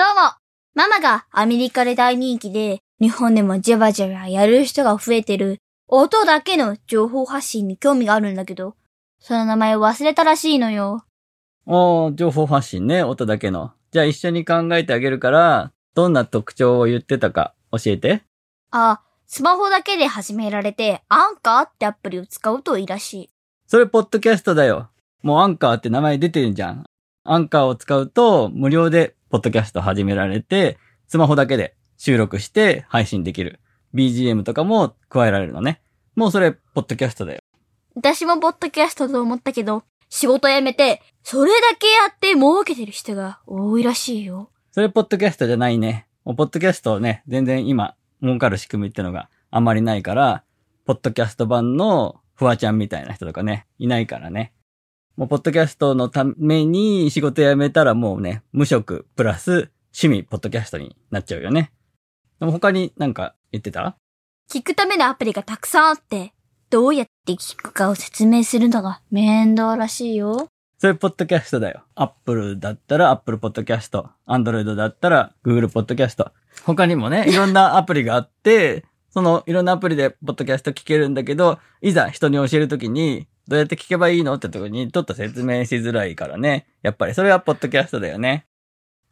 どうもママがアメリカで大人気で、日本でもジャバジャバやる人が増えてる、音だけの情報発信に興味があるんだけど、その名前を忘れたらしいのよ。おー、情報発信ね、音だけの。じゃあ一緒に考えてあげるから、どんな特徴を言ってたか教えて。あ、スマホだけで始められて、アンカーってアプリを使うといいらしい。それポッドキャストだよ。もうアンカーって名前出てるじゃん。アンカーを使うと無料でポッドキャスト始められて、スマホだけで収録して配信できる。BGM とかも加えられるのね。もうそれ、ポッドキャストだよ。私もポッドキャストと思ったけど、仕事辞めて、それだけやって儲けてる人が多いらしいよ。それ、ポッドキャストじゃないね。もうポッドキャストね、全然今、儲かる仕組みってのがあんまりないから、ポッドキャスト版のフワちゃんみたいな人とかね、いないからね。もう、ポッドキャストのために仕事辞めたらもうね、無職プラス趣味ポッドキャストになっちゃうよね。でも他になんか言ってた？聞くためのアプリがたくさんあって、どうやって聞くかを説明するのが面倒らしいよ。それ、ポッドキャストだよ。Apple だったら Apple Podcast。Android だったら Google Podcast。他にもね、いろんなアプリがあって、そのいろんなアプリでポッドキャスト聞けるんだけど、いざ人に教えるときに、どうやって聞けばいいのってとこにちょっと説明しづらいからね。やっぱりそれはポッドキャストだよね。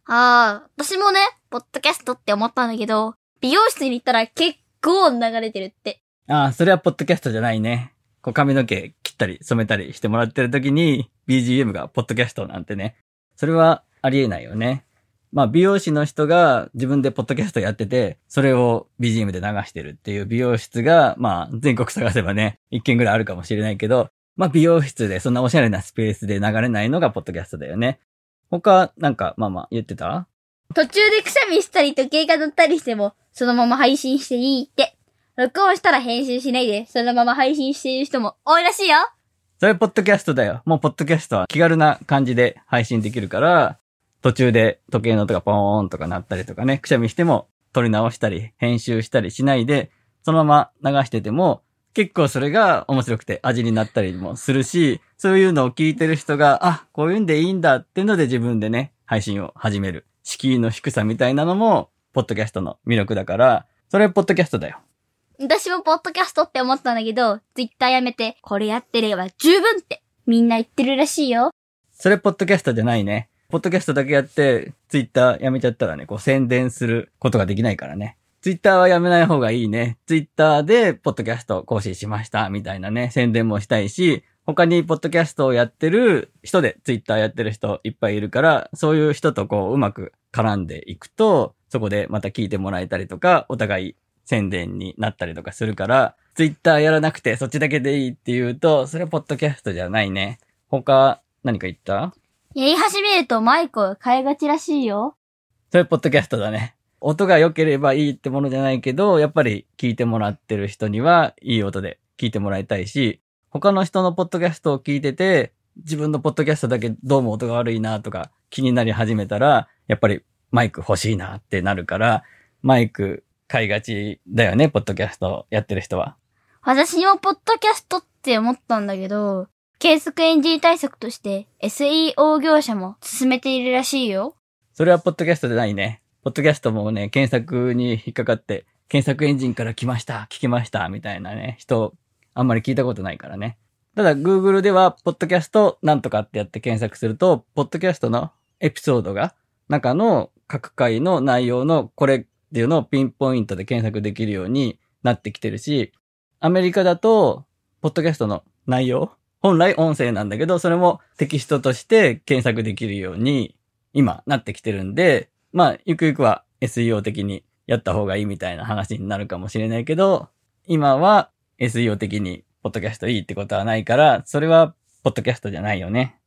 ああ、私もね、ポッドキャストって思ったんだけど、美容室に行ったら結構流れてるって。ああ、それはポッドキャストじゃないね。こう髪の毛切ったり染めたりしてもらってるときに BGM がポッドキャストなんてね。それはありえないよね。まあ美容師の人が自分でポッドキャストやってて、それを BGM で流してるっていう美容室が、まあ全国探せばね、一件ぐらいあるかもしれないけど、まあ美容室でそんなおしゃれなスペースで流れないのがポッドキャストだよね。他、なんか、まあまあ言ってた？途中でくしゃみしたり時計が乗ったりしても、そのまま配信していいって。録音したら編集しないで、そのまま配信している人も多いらしいよ。それポッドキャストだよ。もうポッドキャストは気軽な感じで配信できるから、途中で時計の音がポーンとか鳴ったりとかね、くしゃみしても撮り直したり、編集したりしないで、そのまま流してても、結構それが面白くて味になったりもするし、そういうのを聞いてる人が、あ、こういうんでいいんだってので自分でね、配信を始める。敷居の低さみたいなのも、ポッドキャストの魅力だから、それポッドキャストだよ。私もポッドキャストって思ったんだけど、ツイッターやめて、これやってれば十分って、みんな言ってるらしいよ。それポッドキャストじゃないね。ポッドキャストだけやって、ツイッターやめちゃったらね、こう宣伝することができないからね。ツイッターはやめない方がいいね。ツイッターで、ポッドキャスト更新しました、みたいなね、宣伝もしたいし、他にポッドキャストをやってる人で、ツイッターやってる人いっぱいいるから、そういう人とこう、うまく絡んでいくと、そこでまた聞いてもらえたりとか、お互い宣伝になったりとかするから、ツイッターやらなくてそっちだけでいいって言うと、それはポッドキャストじゃないね。他、何か言った？やり始めるとマイクを変えがちらしいよ。それポッドキャストだね。音が良ければいいってものじゃないけど、やっぱり聞いてもらってる人にはいい音で聞いてもらいたいし、他の人のポッドキャストを聞いてて、自分のポッドキャストだけどうも音が悪いなとか気になり始めたら、やっぱりマイク欲しいなってなるから、マイク買いがちだよね、ポッドキャストやってる人は。私もポッドキャストって思ったんだけど、計測エンジン対策として SEO 業者も進めているらしいよ。それはポッドキャストじゃないね。ポッドキャストもね、検索に引っかかって、検索エンジンから来ました、聞きました、みたいなね、人、あんまり聞いたことないからね。ただ、Google では、ポッドキャストなんとかってやって検索すると、ポッドキャストのエピソードが、中の各回の内容のこれっていうのをピンポイントで検索できるようになってきてるし、アメリカだと、ポッドキャストの内容本来音声なんだけど、それもテキストとして検索できるように今なってきてるんで、まあ、ゆくゆくは SEO 的にやった方がいいみたいな話になるかもしれないけど、今は SEO 的にポッドキャストいいってことはないから、それはポッドキャストじゃないよね。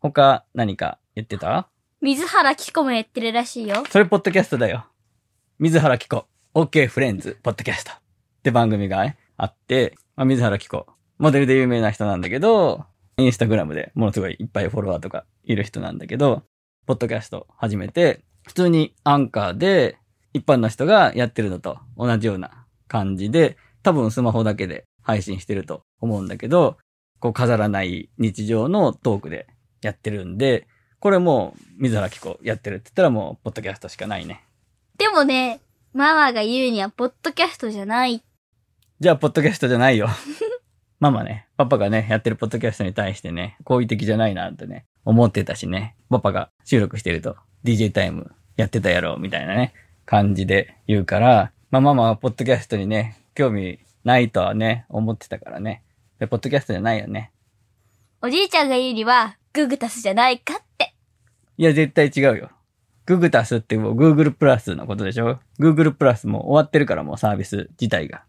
他何か言ってた？水原希子もやってるらしいよ。それポッドキャストだよ。水原希子、OK フレンズ、ポッドキャストって番組があって、まあ、水原希子、モデルで有名な人なんだけど、インスタグラムでものすごいいっぱいフォロワーとかいる人なんだけど、ポッドキャスト始めて、普通にアンカーで一般の人がやってるのと同じような感じで、多分スマホだけで配信してると思うんだけど、こう飾らない日常のトークでやってるんで、これもう、水原希子やってるって言ったらもう、ポッドキャストしかないね。でもね、ママが言うには、ポッドキャストじゃない。じゃあ、ポッドキャストじゃないよ。ママね、パパがね、やってるポッドキャストに対してね、好意的じゃないなってね、思ってたしね、パパが収録してると、DJ タイムやってたやろ、みたいなね、感じで言うから、まあママはポッドキャストにね、興味ないとはね、思ってたからね。でポッドキャストじゃないよね。おじいちゃんが言うには、ググタスじゃないかって。いや、絶対違うよ。ググタスってもう Google プラスのことでしょ ?Google プラスもう終わってるからもうサービス自体が。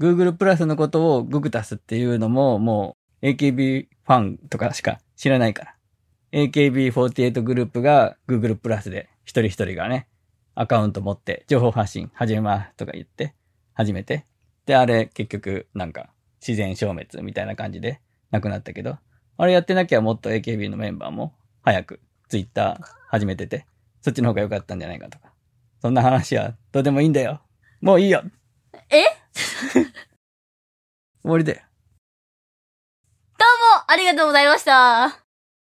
Google プラスのことをググタスっていうのももう AKB ファンとかしか知らないから。AKB48 グループが Google プラスで一人一人がね、アカウント持って情報発信始めますとか言って、始めて。で、あれ結局なんか自然消滅みたいな感じでなくなったけど、あれやってなきゃもっと AKB のメンバーも早く Twitter 始めてて、そっちの方が良かったんじゃないかとか。そんな話はどうでもいいんだよ。もういいよ。え？終わりだよ。どうもありがとうございました